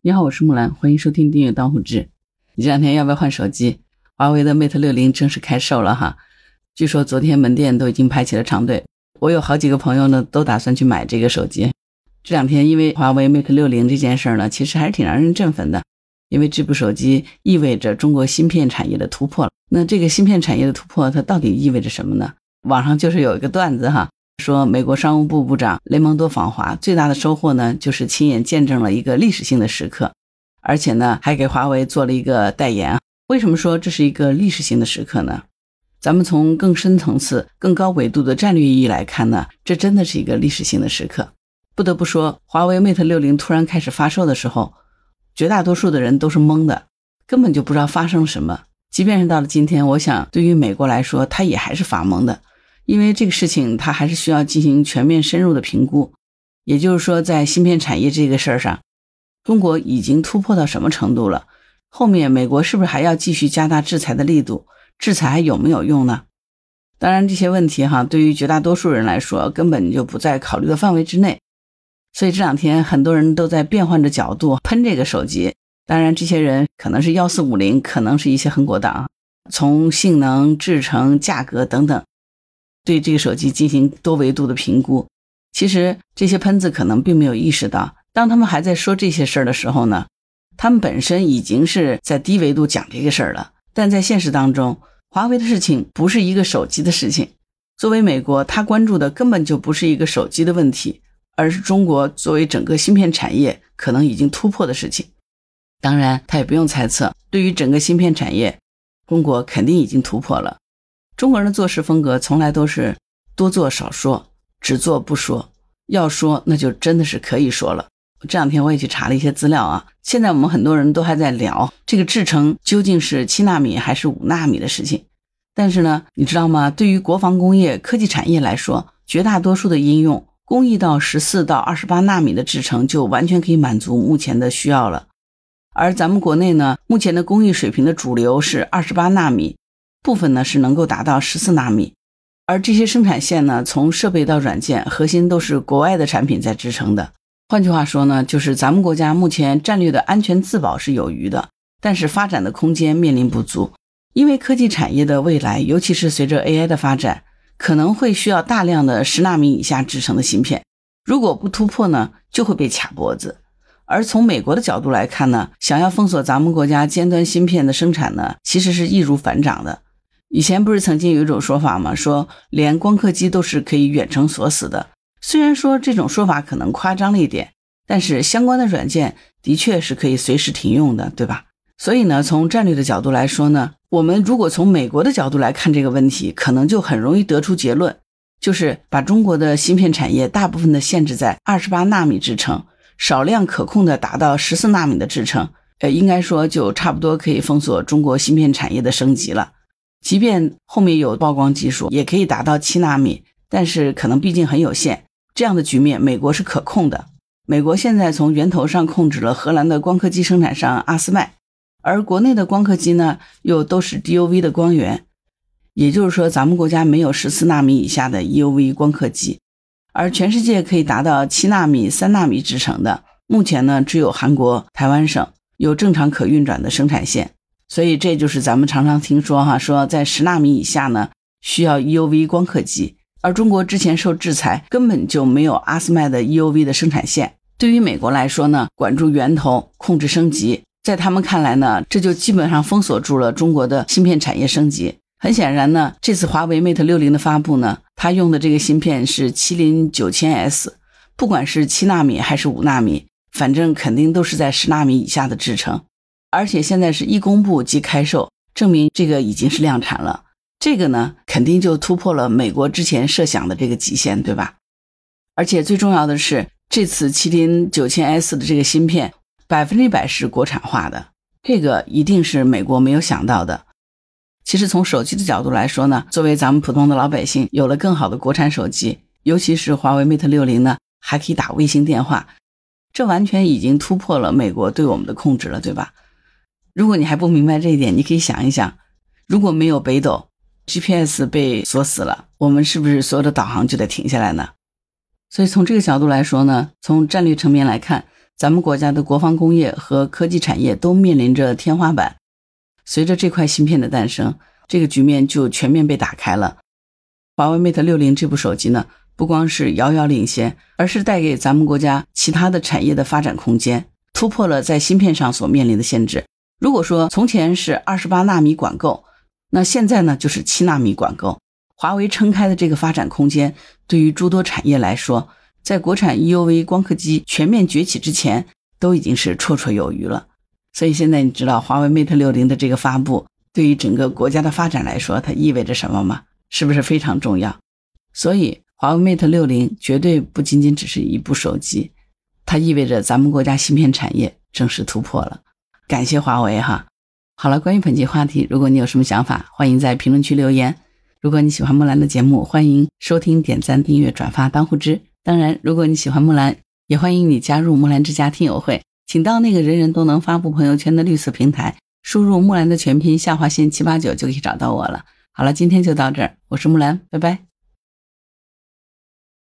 你好，我是木兰，欢迎收听订阅当户志。你这两天要不要换手机？华为的 Mate 六零正式开售了哈，据说昨天门店都已经排起了长队。我有好几个朋友呢，都打算去买这个手机。这两天因为华为 Mate 六零这件事呢，其实还是挺让人振奋的，因为这部手机意味着中国芯片产业的突破了。那这个芯片产业的突破，它到底意味着什么呢？网上就是有一个段子哈。说美国商务部部长雷蒙多访华最大的收获呢，就是亲眼见证了一个历史性的时刻，而且呢，还给华为做了一个代言。为什么说这是一个历史性的时刻呢？咱们从更深层次、更高维度的战略意义来看呢，这真的是一个历史性的时刻。不得不说，华为 Mate 六零突然开始发售的时候，绝大多数的人都是懵的，根本就不知道发生了什么。即便是到了今天，我想对于美国来说，他也还是发懵的。因为这个事情，它还是需要进行全面深入的评估。也就是说，在芯片产业这个事儿上，中国已经突破到什么程度了？后面美国是不是还要继续加大制裁的力度？制裁还有没有用呢？当然，这些问题哈，对于绝大多数人来说，根本就不在考虑的范围之内。所以这两天很多人都在变换着角度喷这个手机。当然，这些人可能是幺四五零，可能是一些恨国党，从性能、制成、价格等等。对这个手机进行多维度的评估，其实这些喷子可能并没有意识到，当他们还在说这些事儿的时候呢，他们本身已经是在低维度讲这个事儿了。但在现实当中，华为的事情不是一个手机的事情。作为美国，他关注的根本就不是一个手机的问题，而是中国作为整个芯片产业可能已经突破的事情。当然，他也不用猜测，对于整个芯片产业，中国肯定已经突破了。中国人的做事风格从来都是多做少说，只做不说。要说那就真的是可以说了。这两天我也去查了一些资料啊，现在我们很多人都还在聊这个制程究竟是七纳米还是五纳米的事情。但是呢，你知道吗？对于国防工业、科技产业来说，绝大多数的应用工艺到十四到二十八纳米的制程就完全可以满足目前的需要了。而咱们国内呢，目前的工艺水平的主流是二十八纳米。部分呢是能够达到十四纳米，而这些生产线呢，从设备到软件，核心都是国外的产品在支撑的。换句话说呢，就是咱们国家目前战略的安全自保是有余的，但是发展的空间面临不足。因为科技产业的未来，尤其是随着 AI 的发展，可能会需要大量的十纳米以下制成的芯片，如果不突破呢，就会被卡脖子。而从美国的角度来看呢，想要封锁咱们国家尖端芯片的生产呢，其实是易如反掌的。以前不是曾经有一种说法吗？说连光刻机都是可以远程锁死的。虽然说这种说法可能夸张了一点，但是相关的软件的确是可以随时停用的，对吧？所以呢，从战略的角度来说呢，我们如果从美国的角度来看这个问题，可能就很容易得出结论，就是把中国的芯片产业大部分的限制在二十八纳米制程，少量可控的达到十四纳米的制程，呃，应该说就差不多可以封锁中国芯片产业的升级了。即便后面有曝光技术，也可以达到七纳米，但是可能毕竟很有限。这样的局面，美国是可控的。美国现在从源头上控制了荷兰的光刻机生产商阿斯麦，而国内的光刻机呢，又都是 DUV 的光源。也就是说，咱们国家没有十四纳米以下的 EUV 光刻机，而全世界可以达到七纳米、三纳米制成的，目前呢，只有韩国、台湾省有正常可运转的生产线。所以这就是咱们常常听说哈，说在十纳米以下呢，需要 EUV 光刻机，而中国之前受制裁，根本就没有阿斯麦的 EUV 的生产线。对于美国来说呢，管住源头，控制升级，在他们看来呢，这就基本上封锁住了中国的芯片产业升级。很显然呢，这次华为 Mate 六零的发布呢，它用的这个芯片是麒麟九千 S，不管是七纳米还是五纳米，反正肯定都是在十纳米以下的制程。而且现在是一公布即开售，证明这个已经是量产了。这个呢，肯定就突破了美国之前设想的这个极限，对吧？而且最重要的是，这次麒麟九千 S 的这个芯片百分之百是国产化的，这个一定是美国没有想到的。其实从手机的角度来说呢，作为咱们普通的老百姓，有了更好的国产手机，尤其是华为 Mate 六零呢，还可以打卫星电话，这完全已经突破了美国对我们的控制了，对吧？如果你还不明白这一点，你可以想一想，如果没有北斗，GPS 被锁死了，我们是不是所有的导航就得停下来呢？所以从这个角度来说呢，从战略层面来看，咱们国家的国防工业和科技产业都面临着天花板。随着这块芯片的诞生，这个局面就全面被打开了。华为 Mate 六零这部手机呢，不光是遥遥领先，而是带给咱们国家其他的产业的发展空间，突破了在芯片上所面临的限制。如果说从前是二十八纳米管够，那现在呢就是七纳米管够。华为撑开的这个发展空间，对于诸多产业来说，在国产 EUV 光刻机全面崛起之前，都已经是绰绰有余了。所以现在你知道华为 Mate 六零的这个发布，对于整个国家的发展来说，它意味着什么吗？是不是非常重要？所以华为 Mate 六零绝对不仅仅只是一部手机，它意味着咱们国家芯片产业正式突破了。感谢华为哈！好了，关于本期话题，如果你有什么想法，欢迎在评论区留言。如果你喜欢木兰的节目，欢迎收听、点赞、订阅、转发、当护知。当然，如果你喜欢木兰，也欢迎你加入木兰之家听友会，请到那个人人都能发布朋友圈的绿色平台，输入木兰的全拼下划线七八九就可以找到我了。好了，今天就到这儿，我是木兰，拜拜。